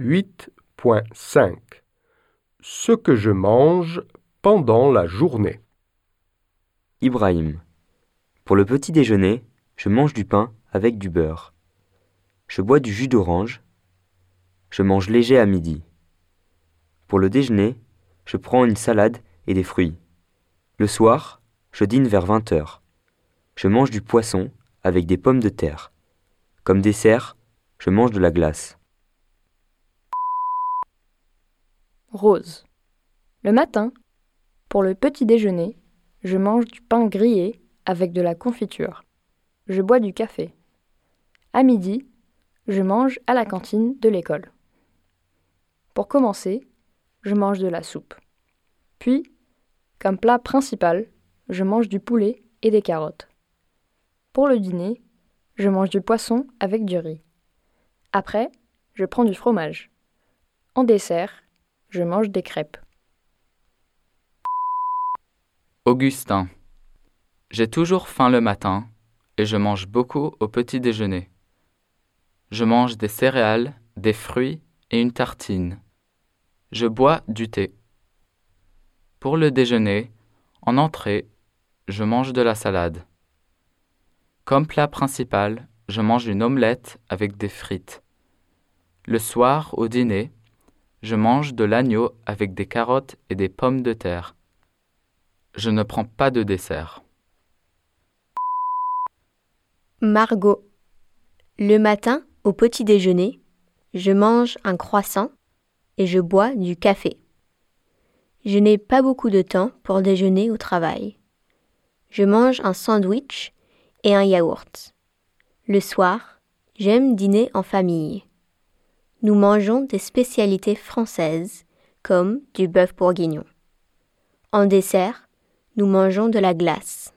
8.5 Ce que je mange pendant la journée. Ibrahim. Pour le petit déjeuner, je mange du pain avec du beurre. Je bois du jus d'orange. Je mange léger à midi. Pour le déjeuner, je prends une salade et des fruits. Le soir, je dîne vers 20 heures. Je mange du poisson avec des pommes de terre. Comme dessert, je mange de la glace. Rose. Le matin, pour le petit déjeuner, je mange du pain grillé avec de la confiture. Je bois du café. À midi, je mange à la cantine de l'école. Pour commencer, je mange de la soupe. Puis, comme plat principal, je mange du poulet et des carottes. Pour le dîner, je mange du poisson avec du riz. Après, je prends du fromage. En dessert, je mange des crêpes. Augustin. J'ai toujours faim le matin et je mange beaucoup au petit déjeuner. Je mange des céréales, des fruits et une tartine. Je bois du thé. Pour le déjeuner, en entrée, je mange de la salade. Comme plat principal, je mange une omelette avec des frites. Le soir, au dîner, je mange de l'agneau avec des carottes et des pommes de terre. Je ne prends pas de dessert. Margot. Le matin, au petit déjeuner, je mange un croissant et je bois du café. Je n'ai pas beaucoup de temps pour déjeuner au travail. Je mange un sandwich et un yaourt. Le soir, j'aime dîner en famille nous mangeons des spécialités françaises comme du bœuf bourguignon. En dessert, nous mangeons de la glace.